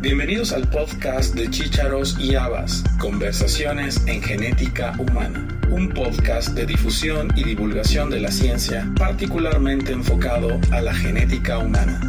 Bienvenidos al podcast de Chícharos y Habas, Conversaciones en Genética Humana, un podcast de difusión y divulgación de la ciencia particularmente enfocado a la genética humana.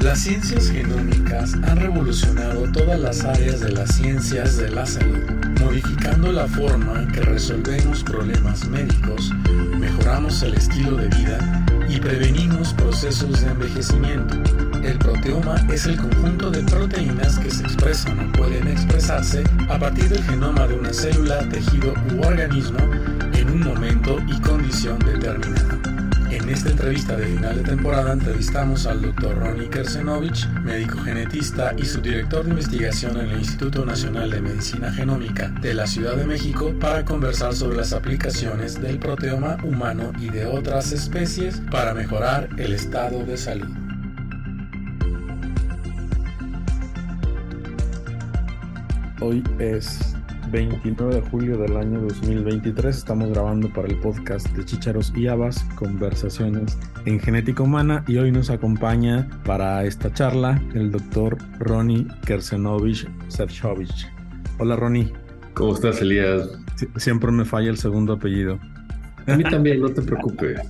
Las ciencias genómicas han revolucionado todas las áreas de las ciencias de la salud, modificando la forma en que resolvemos problemas médicos, mejoramos el estilo de vida y prevenimos procesos de envejecimiento. El proteoma es el conjunto de proteínas que se expresan o pueden expresarse a partir del genoma de una célula, tejido u organismo en un momento y condición determinada. En esta entrevista de final de temporada entrevistamos al Dr. Ronnie Kersenovich, médico genetista y subdirector de investigación en el Instituto Nacional de Medicina Genómica de la Ciudad de México, para conversar sobre las aplicaciones del proteoma humano y de otras especies para mejorar el estado de salud. Hoy es 29 de julio del año 2023. Estamos grabando para el podcast de Chicharos y Habas, conversaciones en genética humana. Y hoy nos acompaña para esta charla el doctor Ronnie Kersenovich Sefcovic. Hola Ronnie. ¿Cómo estás, Elías? siempre me falla el segundo apellido. A mí también, no te preocupes.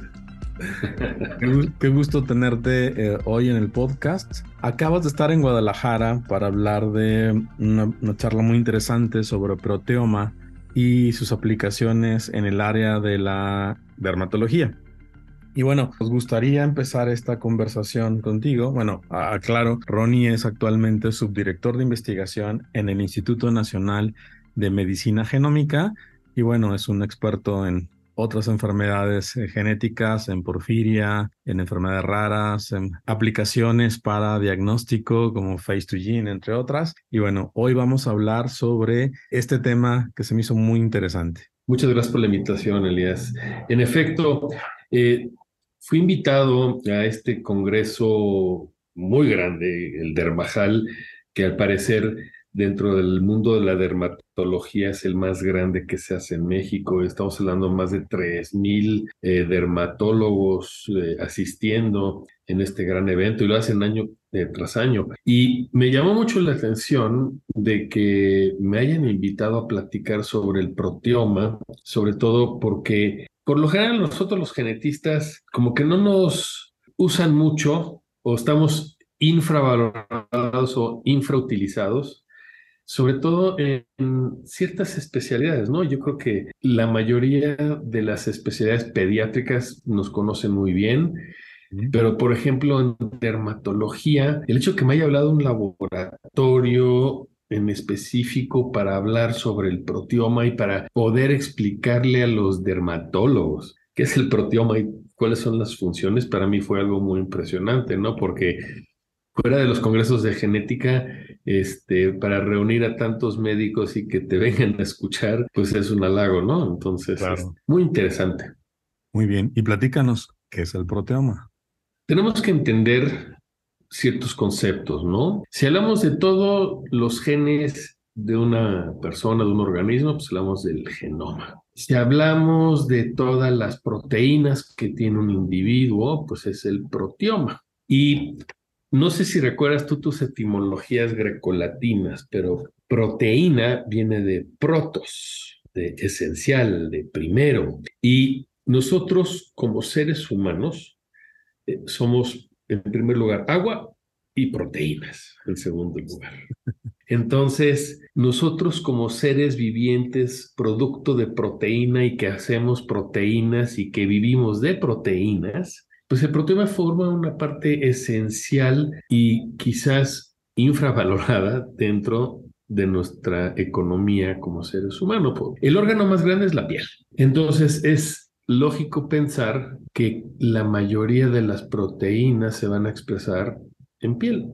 Qué, gusto tenerte eh, hoy en el podcast. Acabas de estar en Guadalajara para hablar de una, charla muy interesante sobre proteoma y sus aplicaciones en el área de la dermatología. Y bueno, nos gustaría empezar esta conversación contigo. Bueno, aclaro, Ronnie es actualmente subdirector de investigación en el Instituto Nacional de Medicina Genómica y bueno, es un experto en otras enfermedades eh, genéticas, en porfiria, en enfermedades raras, en aplicaciones para diagnóstico como Face2Gene, entre otras. Y bueno, hoy vamos a hablar sobre este tema que se me hizo muy interesante. Muchas gracias por la invitación, Elías. En efecto, eh, fui invitado a este congreso muy grande, el Dermajal, que al parecer dentro del mundo de la dermatología es el más grande que se hace en México. Estamos hablando de más de 3.000 eh, dermatólogos eh, asistiendo en este gran evento y lo hacen año eh, tras año. Y me llamó mucho la atención de que me hayan invitado a platicar sobre el proteoma, sobre todo porque por lo general nosotros los genetistas como que no nos usan mucho o estamos infravalorados o infrautilizados sobre todo en ciertas especialidades, ¿no? Yo creo que la mayoría de las especialidades pediátricas nos conocen muy bien, pero por ejemplo en dermatología, el hecho que me haya hablado un laboratorio en específico para hablar sobre el proteoma y para poder explicarle a los dermatólogos qué es el proteoma y cuáles son las funciones, para mí fue algo muy impresionante, ¿no? Porque fuera de los congresos de genética, este, para reunir a tantos médicos y que te vengan a escuchar, pues es un halago, ¿no? Entonces, es muy interesante. Muy bien. Y platícanos, ¿qué es el proteoma? Tenemos que entender ciertos conceptos, ¿no? Si hablamos de todos los genes de una persona, de un organismo, pues hablamos del genoma. Si hablamos de todas las proteínas que tiene un individuo, pues es el proteoma. Y no sé si recuerdas tú tus etimologías grecolatinas, pero proteína viene de protos, de esencial, de primero. Y nosotros como seres humanos eh, somos, en primer lugar, agua y proteínas, en segundo lugar. Entonces, nosotros como seres vivientes, producto de proteína y que hacemos proteínas y que vivimos de proteínas, pues el proteoma forma una parte esencial y quizás infravalorada dentro de nuestra economía como seres humanos. El órgano más grande es la piel. Entonces es lógico pensar que la mayoría de las proteínas se van a expresar en piel.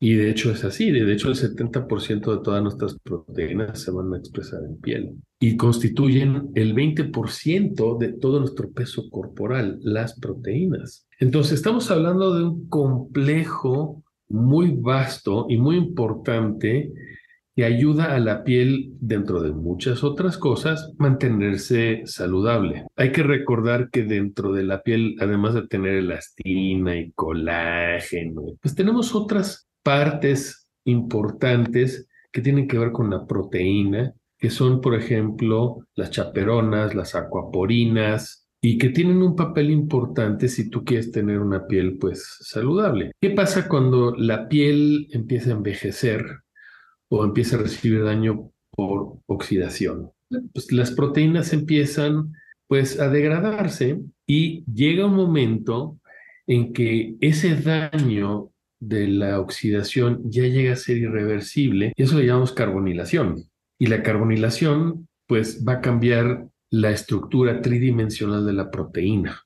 Y de hecho es así, de hecho el 70% de todas nuestras proteínas se van a expresar en piel y constituyen el 20% de todo nuestro peso corporal, las proteínas. Entonces estamos hablando de un complejo muy vasto y muy importante que ayuda a la piel, dentro de muchas otras cosas, mantenerse saludable. Hay que recordar que dentro de la piel, además de tener elastina y colágeno, pues tenemos otras partes importantes que tienen que ver con la proteína, que son, por ejemplo, las chaperonas, las acuaporinas, y que tienen un papel importante si tú quieres tener una piel pues saludable. ¿Qué pasa cuando la piel empieza a envejecer o empieza a recibir daño por oxidación? Pues las proteínas empiezan pues a degradarse y llega un momento en que ese daño de la oxidación ya llega a ser irreversible y eso le llamamos carbonilación. Y la carbonilación pues va a cambiar la estructura tridimensional de la proteína,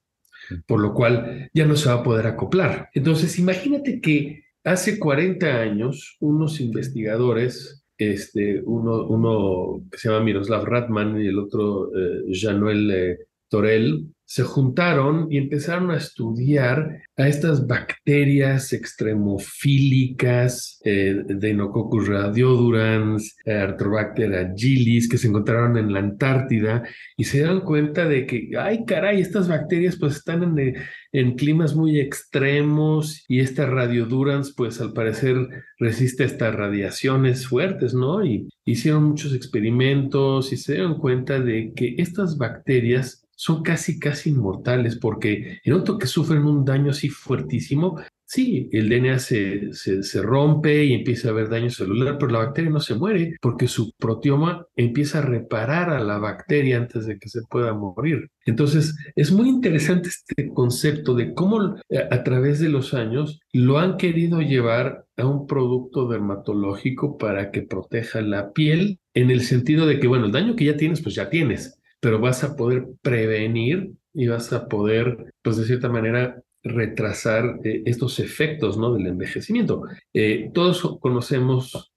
por lo cual ya no se va a poder acoplar. Entonces, imagínate que hace 40 años unos investigadores, este, uno, uno que se llama Miroslav Ratman y el otro eh, Januel eh, Torel, se juntaron y empezaron a estudiar a estas bacterias extremofílicas, eh, Deinococcus radiodurans, eh, Arthrobacter agilis, que se encontraron en la Antártida y se dieron cuenta de que, ay caray, estas bacterias pues están en, eh, en climas muy extremos y esta radiodurans pues al parecer resiste a estas radiaciones fuertes, ¿no? Y hicieron muchos experimentos y se dieron cuenta de que estas bacterias son casi, casi inmortales, porque en otro que sufren un daño así fuertísimo, sí, el DNA se, se, rompe y empieza a haber daño celular, pero la bacteria no se muere porque su proteoma empieza a reparar a la bacteria antes de que se pueda morir. Entonces, es muy interesante este concepto de cómo eh, a través de los años lo han querido llevar a un producto dermatológico para que proteja la piel en el sentido de que, bueno, el daño que ya tienes, pues ya tienes pero vas a poder prevenir y vas a poder, pues de cierta manera, retrasar eh, estos efectos ¿no? del envejecimiento. Eh, todos conocemos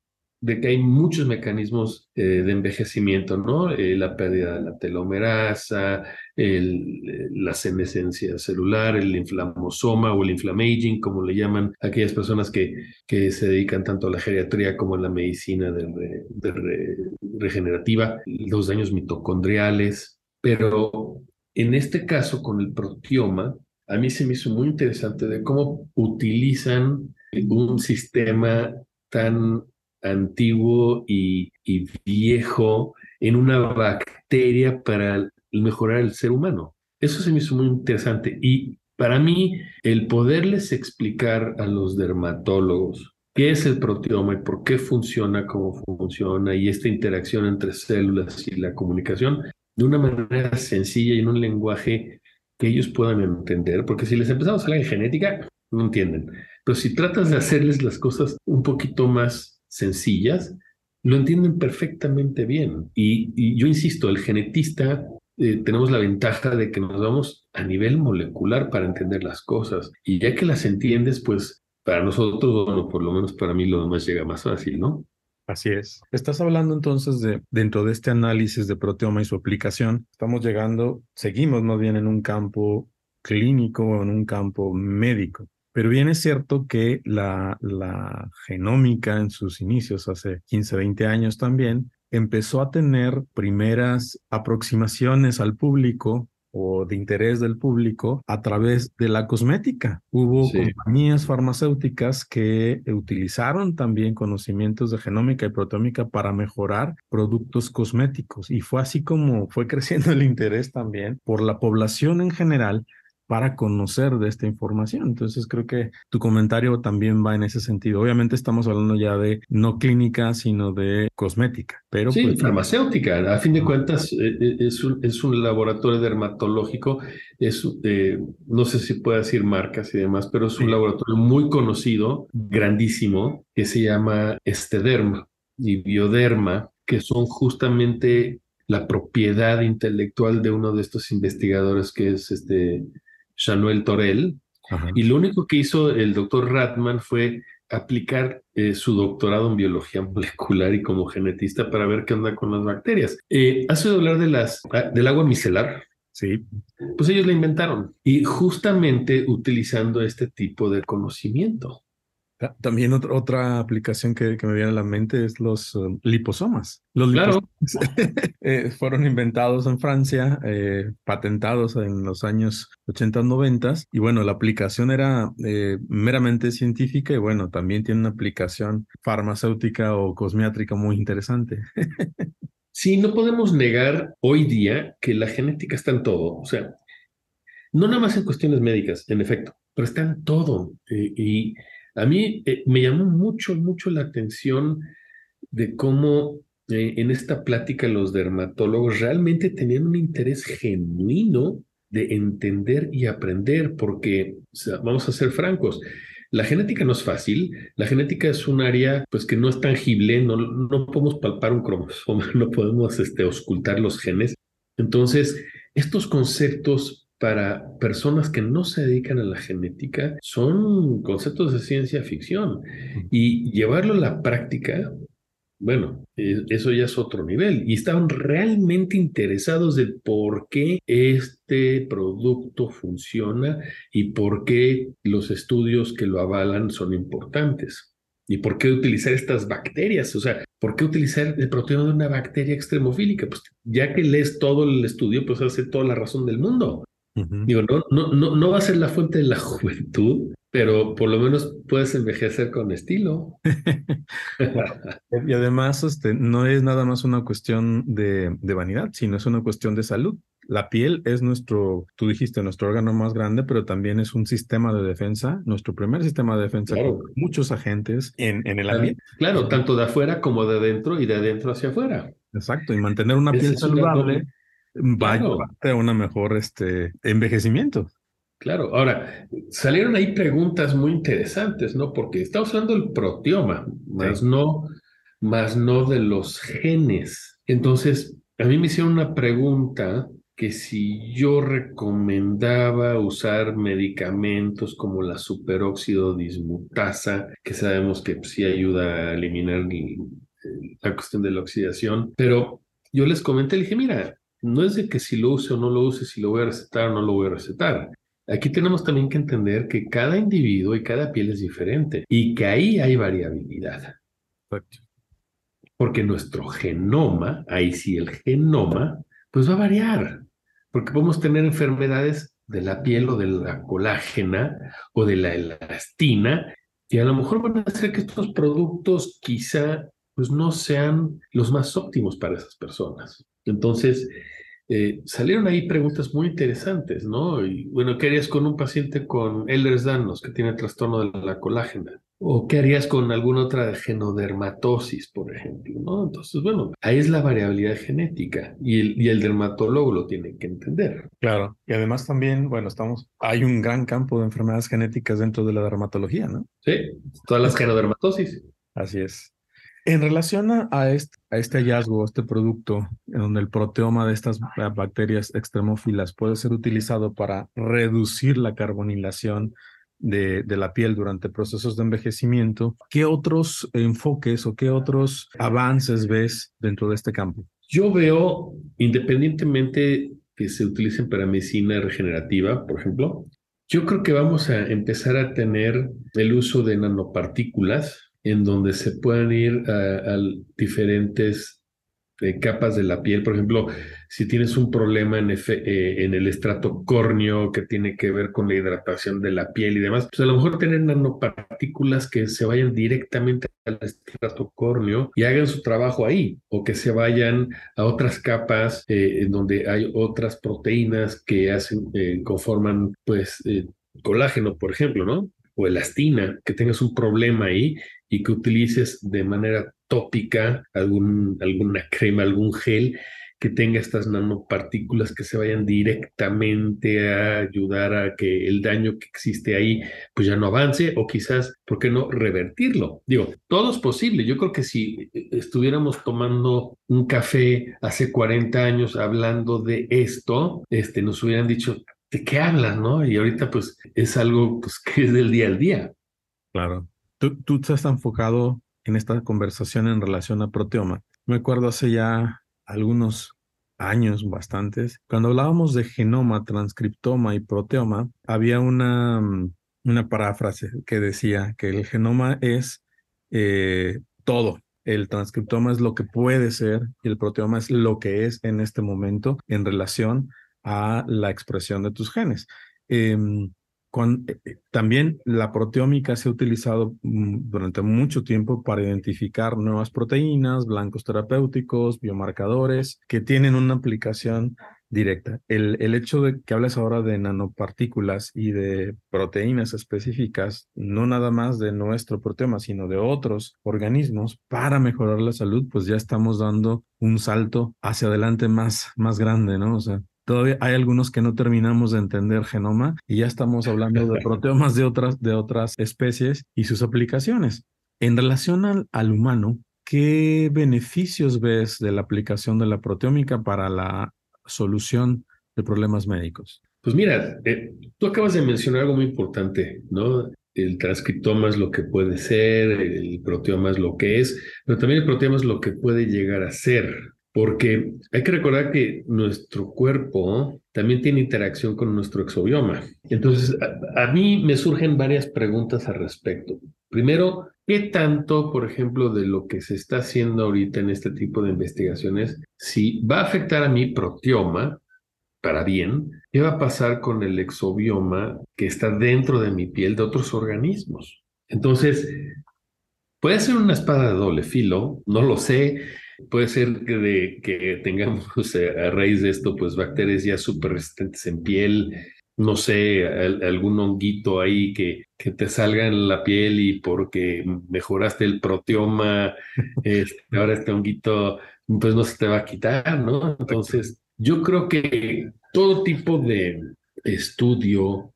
de que hay muchos mecanismos eh, de envejecimiento, ¿no? la pérdida de la telomerasa, la senescencia celular, el inflamosoma o el inflamaging, como le llaman aquellas personas que, que se dedican tanto a la geriatría como a la medicina regenerativa, los daños mitocondriales, pero en este caso con el proteoma, a mí se me hizo muy interesante de cómo utilizan un sistema tan antiguo y, y viejo en una bacteria para mejorar el ser humano. Eso se me hizo muy interesante y para mí el poderles explicar a los dermatólogos qué es el proteoma y por qué funciona como funciona y esta interacción entre células y la comunicación de una manera sencilla y en un lenguaje que ellos puedan entender, porque si les empezamos a hablar en genética, no entienden. Pero si tratas de hacerles las cosas un poquito más sencillas, lo entienden perfectamente bien. Y, yo insisto, el genetista eh, tenemos la ventaja de que nos vamos a nivel molecular para entender las cosas. Y ya que las entiendes, pues para nosotros, bueno, por lo menos para mí lo demás llega más fácil, ¿no? Así es. Estás hablando entonces de, dentro de este análisis de proteoma y su aplicación, estamos llegando, seguimos más bien en un campo clínico o en un campo médico. Pero bien es cierto que la, la genómica en sus inicios, hace 15, 20 años también, empezó a tener primeras aproximaciones al público o de interés del público a través de la cosmética. Hubo compañías farmacéuticas que utilizaron también conocimientos de genómica y proteómica para mejorar productos cosméticos y fue así como fue creciendo el interés también por la población en general para conocer de esta información. Entonces creo que tu comentario también va en ese sentido. Obviamente estamos hablando ya de no clínica, sino de cosmética. Pero sí, pues, farmacéutica. A fin de cuentas eh, eh, es un, es un laboratorio dermatológico. Es, eh, no sé si puedo decir marcas y demás, pero es un laboratorio muy conocido, grandísimo, que se llama Estederma y Bioderma, que son justamente la propiedad intelectual de uno de estos investigadores que es este Januel Torel, y lo único que hizo el doctor Ratman fue aplicar eh, su doctorado en biología molecular y como genetista para ver qué onda con las bacterias. Eh, ¿Has oído hablar de las, ah, del agua micelar? Sí. Pues ellos la inventaron y justamente utilizando este tipo de conocimiento. También otra, otra aplicación que, me viene a la mente es los um, liposomas. Los liposomas eh, fueron inventados en Francia, eh, patentados en los años 80, 90 y bueno, la aplicación era eh, meramente científica y bueno, también tiene una aplicación farmacéutica o cosmiátrica muy interesante. sí, no podemos negar hoy día que la genética está en todo. O sea, no nada más en cuestiones médicas, en efecto, pero está en todo. y a mí eh, me llamó mucho, mucho la atención de cómo eh, en esta plática los dermatólogos realmente tenían un interés genuino de entender y aprender, porque vamos a ser francos, la genética no es fácil, la genética es un área pues que no es tangible, no, no podemos palpar un cromosoma, no podemos este, ocultar los genes. Entonces, estos conceptos para personas que no se dedican a la genética son conceptos de ciencia ficción y llevarlo a la práctica, bueno, e, eso ya es otro nivel y estaban realmente interesados de por qué este producto funciona y por qué los estudios que lo avalan son importantes. ¿Y por qué utilizar estas bacterias? O sea, ¿por qué utilizar el proteína de una bacteria extremofílica? Pues ya que lees todo el estudio, pues hace toda la razón del mundo. Digo, no, no, no, no va a ser la fuente de la juventud, pero por lo menos puedes envejecer con estilo. y además, este, no es nada más una cuestión de, de, vanidad, sino es una cuestión de salud. La piel es nuestro, tú dijiste, nuestro órgano más grande, pero también es un sistema de defensa, nuestro primer sistema de defensa con muchos agentes en, en el ambiente. Claro, tanto de afuera como de adentro y de adentro hacia afuera. Exacto, y mantener una piel saludable va a a un mejor este, envejecimiento. Claro, ahora salieron ahí preguntas muy interesantes, ¿no? Porque estamos hablando del proteoma, más no, más no de los genes. Entonces, a mí me hicieron una pregunta que si yo recomendaba usar medicamentos como la superóxido dismutasa, que sabemos que sí ayuda a eliminar la cuestión de la oxidación, pero yo les comenté, le dije, mira, no es de que si lo use o no lo use, si lo voy a recetar o no lo voy a recetar. Aquí tenemos también que entender que cada individuo y cada piel es diferente y que ahí hay variabilidad. Porque nuestro genoma, ahí sí el genoma, pues va a variar. Porque podemos tener enfermedades de la piel o de la colágena o de la elastina y a lo mejor van a hacer que estos productos quizá pues no sean los más óptimos para esas personas. Entonces, eh, salieron ahí preguntas muy interesantes, ¿no? Y bueno, ¿qué harías con un paciente con Ehlers-Danlos que tiene trastorno de la colágena? ¿O qué harías con alguna otra genodermatosis, por ejemplo? ¿no? Entonces, bueno, ahí es la variabilidad genética y el, y el dermatólogo lo tiene que entender. Claro, y además también, bueno, estamos, hay un gran campo de enfermedades genéticas dentro de la dermatología, ¿no? Sí, todas las genodermatosis. Así es. En relación a este, hallazgo, a este producto, donde el proteoma de estas bacterias extremófilas puede ser utilizado para reducir la carbonilación de, de, la piel durante procesos de envejecimiento, ¿qué otros enfoques o qué otros avances ves dentro de este campo? Yo veo, independientemente que se utilicen para medicina regenerativa, por ejemplo, yo creo que vamos a empezar a tener el uso de nanopartículas en donde se puedan ir a, diferentes eh, capas de la piel. Por ejemplo, si tienes un problema en, eh, el estrato córneo que tiene que ver con la hidratación de la piel y demás, pues a lo mejor tener nanopartículas que se vayan directamente al estrato córneo y hagan su trabajo ahí, o que se vayan a otras capas eh, en donde hay otras proteínas que hacen, conforman pues colágeno, por ejemplo, ¿no? o elastina, que tengas un problema ahí y que utilices de manera tópica algún, alguna crema, algún gel que tenga estas nanopartículas que se vayan directamente a ayudar a que el daño que existe ahí pues ya no avance o quizás, ¿por qué no revertirlo? Digo, todo es posible. Yo creo que si estuviéramos tomando un café hace 40 años hablando de esto, este, nos hubieran dicho, ¿de qué hablas, no? Y ahorita pues es algo pues, que es del día al día. Claro. Tú, tú has enfocado en esta conversación en relación a proteoma. Me acuerdo hace ya algunos años, bastantes, cuando hablábamos de genoma, transcriptoma y proteoma, había una, mm, una paráfrase que decía que el genoma es eh, todo. El transcriptoma es lo que puede ser y el proteoma es lo que es en este momento en relación a la expresión de tus genes. Em, eh, eh, también la proteómica se ha utilizado mm, durante mucho tiempo para identificar nuevas proteínas, blancos terapéuticos, biomarcadores que tienen una aplicación directa. El, el hecho de que hables ahora de nanopartículas y de proteínas específicas, no nada más de nuestro proteoma, sino de otros organismos para mejorar la salud, pues ya estamos dando un salto hacia adelante más, más grande, ¿no? O sea, Todavía hay algunos que no terminamos de entender genoma y ya estamos hablando de proteomas de otras, de otras especies y sus aplicaciones. En relación al, al humano, ¿qué beneficios ves de la aplicación de la proteómica para la solución de problemas médicos? Pues mira, eh, tú acabas de mencionar algo muy importante, ¿no? El transcriptoma es lo que puede ser, el proteoma es lo que es, pero también el proteoma es lo que puede llegar a ser, porque hay que recordar que nuestro cuerpo también tiene interacción con nuestro exobioma. Entonces, a, mí me surgen varias preguntas al respecto. Primero, ¿qué tanto, por ejemplo, de lo que se está haciendo ahorita en este tipo de investigaciones, si va a afectar a mi proteoma para bien, qué va a pasar con el exobioma que está dentro de mi piel de otros organismos? Entonces, puede ser una espada de doble filo, no lo sé Puede ser que, de, que tengamos a raíz de esto, pues bacterias ya súper resistentes en piel, no sé, algún honguito ahí que, que te salga en la piel y porque mejoraste el proteoma, este, ahora este honguito, pues no se te va a quitar, ¿no? Entonces, yo creo que todo tipo de estudio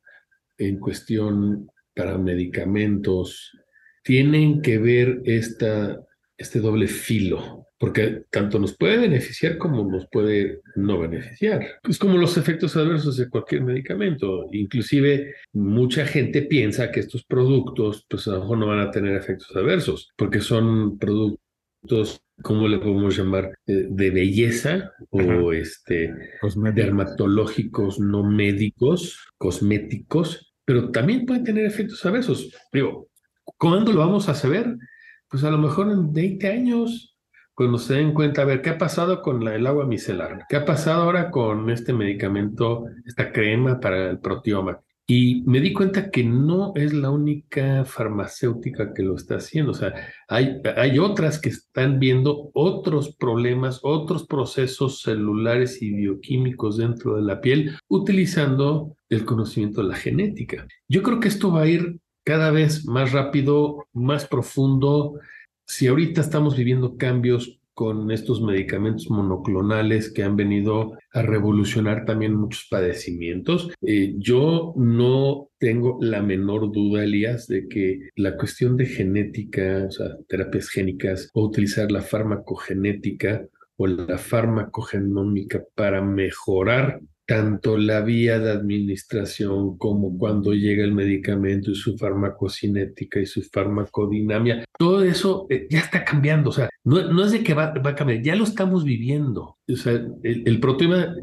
en cuestión para medicamentos tienen que ver esta, este doble filo porque tanto nos puede beneficiar como nos puede no beneficiar. Es como los efectos adversos de cualquier medicamento. Inclusive mucha gente piensa que estos productos pues a lo mejor no van a tener efectos adversos porque son productos ¿cómo le podemos llamar? Eh, de belleza o este dermatológicos no médicos, cosméticos, pero también pueden tener efectos adversos. Digo, ¿cuándo lo vamos a saber? Pues a lo mejor en 20 años, cuando se den cuenta, a ver, ¿qué ha pasado con el agua micelar? ¿Qué ha pasado ahora con este medicamento, esta crema para el proteoma? Y me di cuenta que no es la única farmacéutica que lo está haciendo. O sea, hay otras que están viendo otros problemas, otros procesos celulares y bioquímicos dentro de la piel utilizando el conocimiento de la genética. Yo creo que esto va a ir cada vez más rápido, más profundo si ahorita estamos viviendo cambios con estos medicamentos monoclonales que han venido a revolucionar también muchos padecimientos. Eh, yo no tengo la menor duda, Elías, de que la cuestión de genética, o sea, terapias génicas, o utilizar la farmacogenética o la farmacogenómica para mejorar tanto la vía de administración como cuando llega el medicamento y su farmacocinética y su farmacodinamia, todo eso eh, ya está cambiando, o sea, no, es de que va, a cambiar, ya lo estamos viviendo. O sea, el, el proteoma,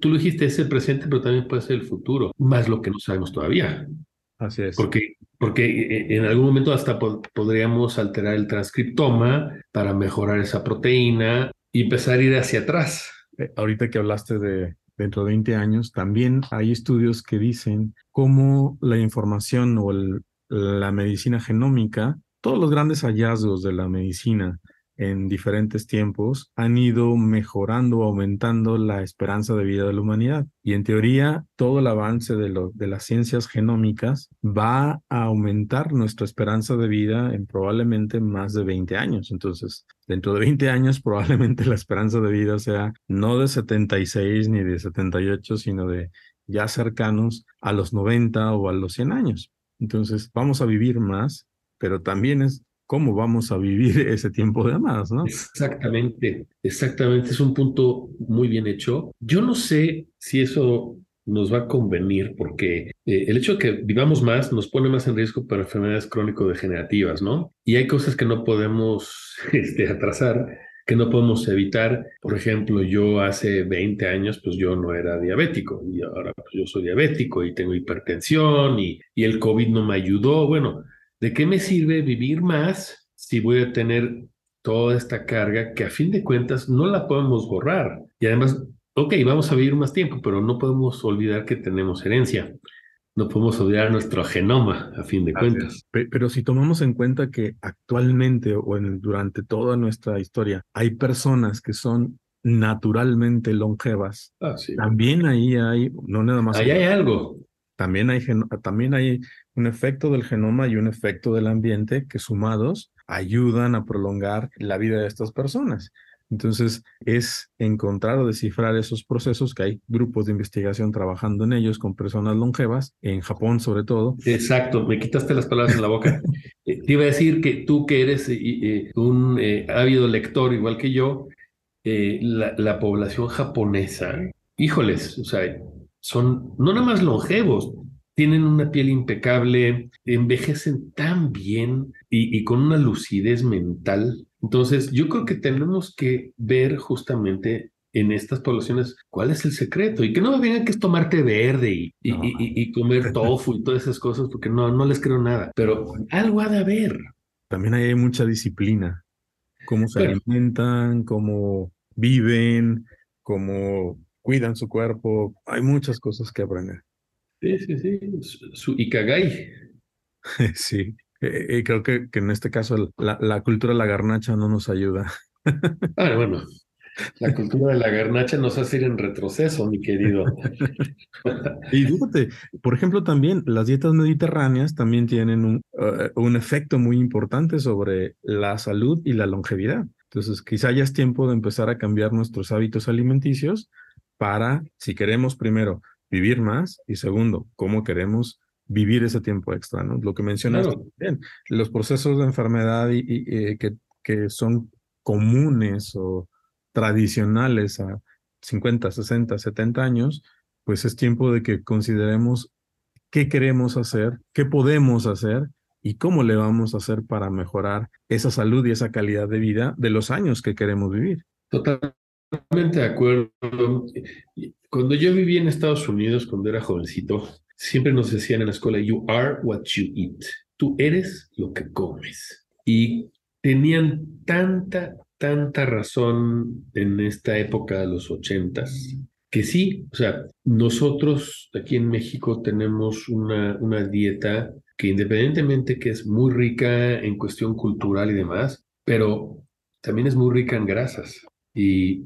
tú lo dijiste, es el presente, pero también puede ser el futuro, más lo que no sabemos todavía. Así es. Porque, porque eh, en algún momento hasta podríamos alterar el transcriptoma para mejorar esa proteína y empezar a ir hacia atrás. Eh, ahorita que hablaste de, dentro de 20 años, también hay estudios que dicen cómo la información o la medicina genómica, todos los grandes hallazgos de la medicina en diferentes tiempos han ido mejorando aumentando la esperanza de vida de la humanidad. Y en teoría, todo el avance de las ciencias genómicas va a aumentar nuestra esperanza de vida en probablemente más de 20 años. Entonces, dentro de 20 años, probablemente la esperanza de vida sea no de 76 ni de 78, sino de ya cercanos a los 90 o a los 100 años. Entonces, vamos a vivir más, pero también es cómo vamos a vivir ese tiempo de más, ¿no? Exactamente, exactamente, es un punto muy bien hecho. Yo no sé si eso nos va a convenir porque eh, el hecho de que vivamos más nos pone más en riesgo para enfermedades crónico-degenerativas, ¿no? Y hay cosas que no podemos este, atrasar que no podemos evitar. Por ejemplo, yo hace 20 años, pues yo no era diabético y ahora pues, yo soy diabético y tengo hipertensión y, y el COVID no me ayudó. Bueno, ¿de qué me sirve vivir más si voy a tener toda esta carga que a fin de cuentas no la podemos borrar? Y además, ok, vamos a vivir más tiempo, pero no podemos olvidar que tenemos herencia no podemos olvidar nuestro genoma, a fin de cuentas. Pero si tomamos en cuenta que actualmente o en, durante toda nuestra historia hay personas que son naturalmente longevas, ah, también ahí hay, no nada más. Ahí hay algo. También hay, también hay un efecto del genoma y un efecto del ambiente que sumados ayudan a prolongar la vida de estas personas. Entonces, es encontrar o descifrar esos procesos, que hay grupos de investigación trabajando en ellos con personas longevas, en Japón sobre todo. Exacto, me quitaste las palabras en la boca. Eh, te iba a decir que tú que eres eh, eh, un ávido lector igual que yo, la, la población japonesa, híjoles, o sea, son no nada más longevos, tienen una piel impecable, envejecen tan bien y, con una lucidez mental. Entonces, yo creo que tenemos que ver justamente en estas poblaciones cuál es el secreto y que no me vengan que es tomarte verde y, y, comer tofu y todas esas cosas, porque no, no les creo nada, pero algo ha de haber. También hay mucha disciplina, cómo se alimentan, cómo viven, cómo cuidan su cuerpo, hay muchas cosas que aprender. Sí, sí, sí, su Ikagai. Sí, eh, eh, creo que, que, en este caso la, la, cultura de la garnacha no nos ayuda. Ah, bueno, la cultura de la garnacha nos hace ir en retroceso, mi querido. y fíjate, por ejemplo, también las dietas mediterráneas también tienen un, eh, un efecto muy importante sobre la salud y la longevidad. Entonces, quizá ya es tiempo de empezar a cambiar nuestros hábitos alimenticios para, si queremos primero vivir más y segundo, cómo queremos vivir ese tiempo extra, ¿no? Lo que mencionaste bien, los procesos de enfermedad y, eh, que, que son comunes o tradicionales a 50, 60, 70 años, pues es tiempo de que consideremos qué queremos hacer, qué podemos hacer y cómo le vamos a hacer para mejorar esa salud y esa calidad de vida de los años que queremos vivir. Totalmente de acuerdo. Cuando yo viví en Estados Unidos, cuando era jovencito, siempre nos decían en la escuela, you are what you eat. Tú eres lo que comes. Y tenían tanta, tanta razón en esta época de los ochentas, que sí, o sea, nosotros aquí en México tenemos una, una dieta que independientemente que es muy rica en cuestión cultural y demás, pero también es muy rica en grasas. Y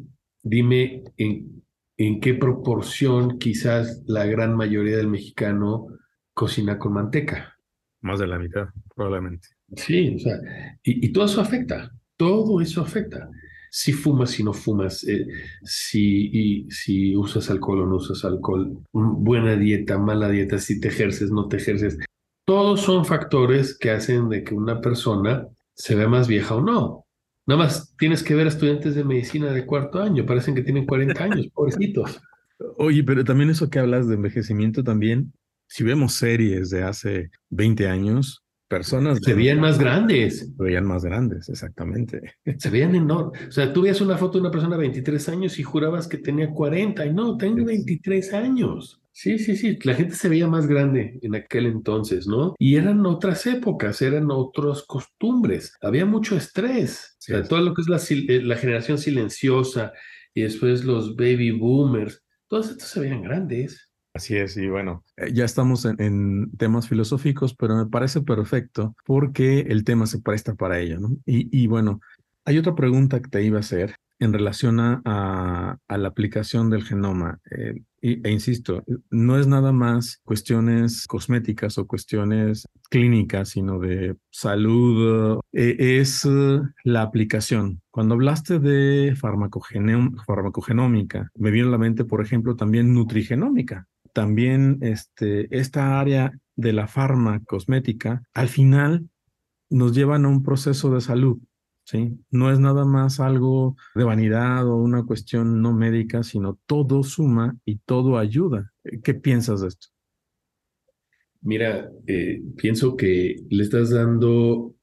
dime en en qué proporción quizás la gran mayoría del mexicano cocina con manteca. Más de la mitad, probablemente. Sí, o sea, y, todo eso afecta, todo eso afecta. Si fumas, si no fumas, eh, si, si usas alcohol o no usas alcohol, buena dieta, mala dieta, si te ejerces, no te ejerces. Todos son factores que hacen de que una persona se vea más vieja o no. Nada más tienes que ver a estudiantes de medicina de cuarto año, parecen que tienen 40 años, pobrecitos. Oye, pero también eso que hablas de envejecimiento también, si vemos series de hace 20 años, personas... Se veían más grandes. Se veían más grandes, exactamente. Se veían enormes. O sea, tú veías una foto de una persona de 23 años y jurabas que tenía 40 y no, tengo 23 años. Sí, sí, sí, la gente se veía más grande en aquel entonces, ¿no? Y eran otras épocas, eran otras costumbres, había mucho estrés, o sea, todo lo que es la, eh, la, generación silenciosa y después los baby boomers, todos estos se veían grandes. Así es, y bueno, eh, ya estamos en, en, temas filosóficos, pero me parece perfecto porque el tema se presta para ello, ¿no? Y, y bueno, hay otra pregunta que te iba a hacer en relación a, a, la aplicación del genoma. Eh, e insisto, no es nada más cuestiones cosméticas o cuestiones clínicas, sino de salud, eh, es uh, la aplicación. Cuando hablaste de farmacogenómica, me vino a la mente, por ejemplo, también nutrigenómica. También este, esta área de la farmacosmética, al final nos llevan a un proceso de salud ¿sí? No es nada más algo de vanidad o una cuestión no médica, sino todo suma y todo ayuda. ¿Qué piensas de esto? Mira, eh, pienso que le estás dando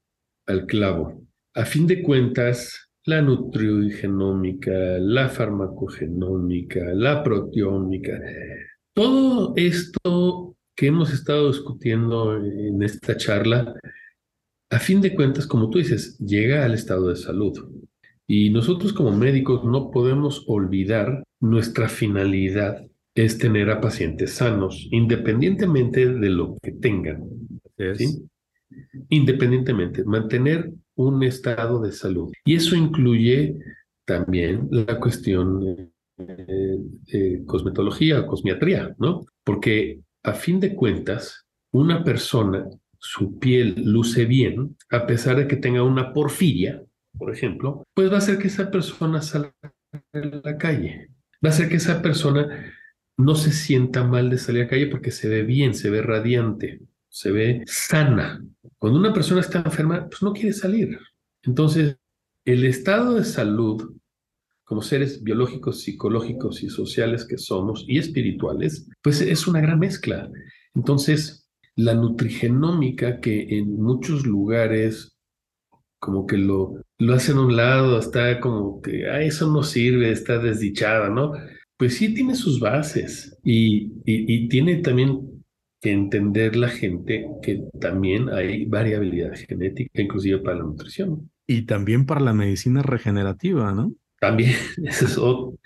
al clavo. A fin de cuentas, la nutrigenómica, la farmacogenómica, la proteómica, todo esto que hemos estado discutiendo en esta charla, a fin de cuentas, como tú dices, llega al estado de salud. Y nosotros como médicos no podemos olvidar nuestra finalidad es tener a pacientes sanos, independientemente de lo que tengan. ¿sí? Independientemente, mantener un estado de salud. Y eso incluye también la cuestión de cosmetología o cosmiatría, ¿no? Porque a fin de cuentas, una persona, su piel luce bien, a pesar de que tenga una porfiria, por ejemplo, pues va a hacer que esa persona salga a la calle. Va a hacer que esa persona no se sienta mal de salir a la calle porque se ve bien, se ve radiante, se ve sana. Cuando una persona está enferma, pues no quiere salir. Entonces, el estado de salud como seres biológicos, psicológicos y sociales que somos y espirituales, pues es una gran mezcla. Entonces, la nutrigenómica que en muchos lugares como que lo, lo hacen a un lado, está como que, ah, eso no sirve, está desdichada, ¿no? Pues sí tiene sus bases y, y, tiene también que entender la gente que también hay variabilidad genética, inclusive para la nutrición. Y también para la medicina regenerativa, ¿no? También, eso es otro.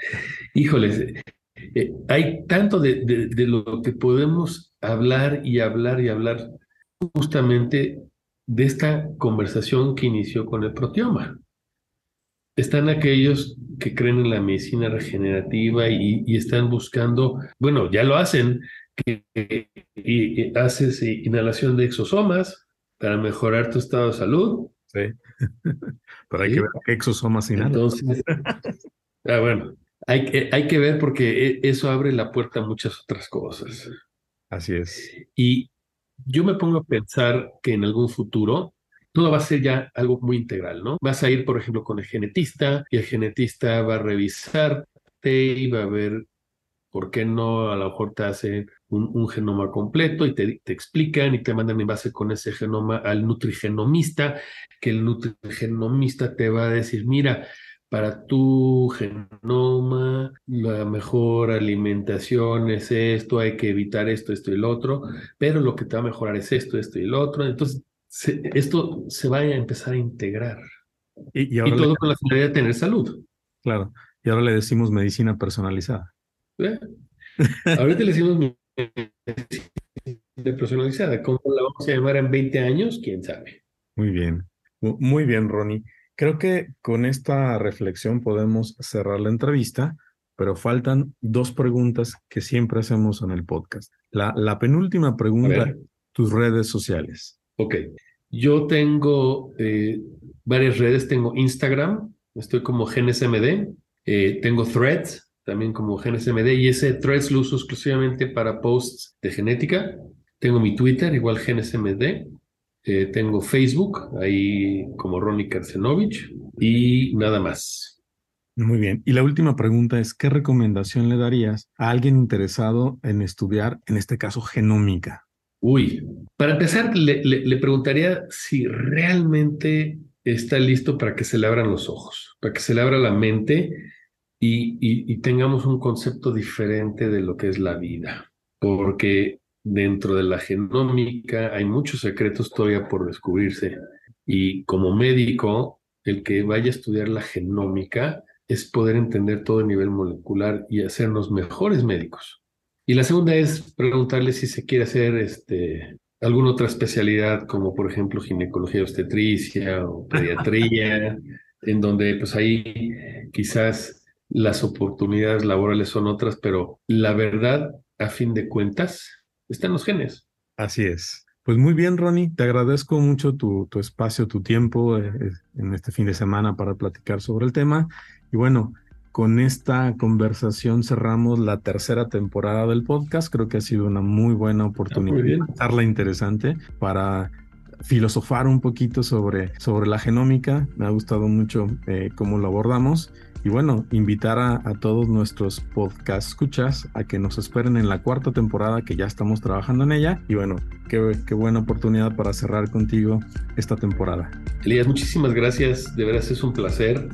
Híjoles, eh, hay tanto de, de, lo que podemos hablar y hablar y hablar justamente de esta conversación que inició con el proteoma. Están aquellos que creen en la medicina regenerativa y, están buscando, bueno, ya lo hacen, que, haces inhalación de exosomas para mejorar tu estado de salud. Sí. Pero hay que ver qué exosomas Entonces, ah, bueno, hay que, hay que ver porque e, eso abre la puerta a muchas otras cosas. Así es. Y yo me pongo a pensar que en algún futuro todo va a ser ya algo muy integral, ¿no? Vas a ir, por ejemplo, con el genetista y el genetista va a revisarte y va a ver por qué no, a lo mejor te hacen un, genoma completo y te, te, explican y te mandan en base con ese genoma al nutrigenomista, que el nutrigenomista te va a decir, mira, para tu genoma, la mejor alimentación es esto, hay que evitar esto, esto y lo otro, pero lo que te va a mejorar es esto, esto y lo otro. Entonces, esto se va a empezar a integrar. Y, todo con la finalidad de tener salud. Claro. Y ahora le decimos medicina personalizada. ¿Eh? Ahorita le decimos de personalizada. ¿Cómo la vamos a llamar en 20 años? ¿Quién sabe? Muy bien. Muy bien, Ronnie. Creo que con esta reflexión podemos cerrar la entrevista, pero faltan dos preguntas que siempre hacemos en el podcast. La, la penúltima pregunta, tus redes sociales. Ok. Yo tengo eh, varias redes. Tengo Instagram, estoy como GNSMD. Eh, tengo Threads, también como GNSMD, y ese Threads lo uso exclusivamente para posts de genética. Tengo mi Twitter, igual GNSMD. Eh, tengo Facebook, ahí como Ronnie Karcenovich, y nada más. Muy bien. Y la última pregunta es, ¿qué recomendación le darías a alguien interesado en estudiar, en este caso, genómica? Uy, para empezar, le, le preguntaría si realmente está listo para que se le abran los ojos, para que se le abra la mente y, tengamos un concepto diferente de lo que es la vida, porque dentro de la genómica hay muchos secretos todavía por descubrirse y como médico, el que vaya a estudiar la genómica es poder entender todo a nivel molecular y hacernos mejores médicos. Y la segunda es preguntarle si se quiere hacer este, alguna otra especialidad, como por ejemplo ginecología obstetricia o pediatría, en donde pues ahí quizás las oportunidades laborales son otras, pero la verdad, a fin de cuentas, está en los genes. Así es. Pues muy bien, Ronnie, te agradezco mucho tu, tu espacio, tu tiempo eh, eh, en este fin de semana para platicar sobre el tema. Y bueno, con esta conversación cerramos la tercera temporada del podcast. Creo que ha sido una muy buena oportunidad, ah, muy charla interesante para filosofar un poquito sobre, sobre la genómica. Me ha gustado mucho eh, cómo lo abordamos. Y bueno, invitar a, todos nuestros podcast escuchas a que nos esperen en la cuarta temporada que ya estamos trabajando en ella. Y bueno, qué, qué buena oportunidad para cerrar contigo esta temporada. Elías, muchísimas gracias. De veras es un placer.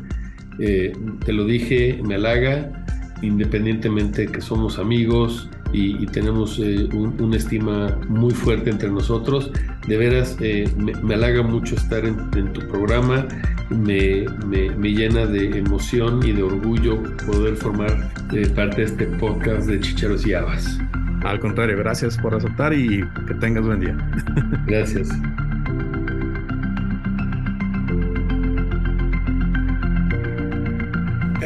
Eh, te lo dije, me halaga, independientemente que somos amigos, y, tenemos eh, una estima muy fuerte entre nosotros. De veras, eh, me, halaga mucho estar en, tu programa, me, me, llena de emoción y de orgullo poder formar eh, parte de este podcast de Chicharos y Habas. Al contrario, gracias por aceptar y que tengas buen día. Gracias.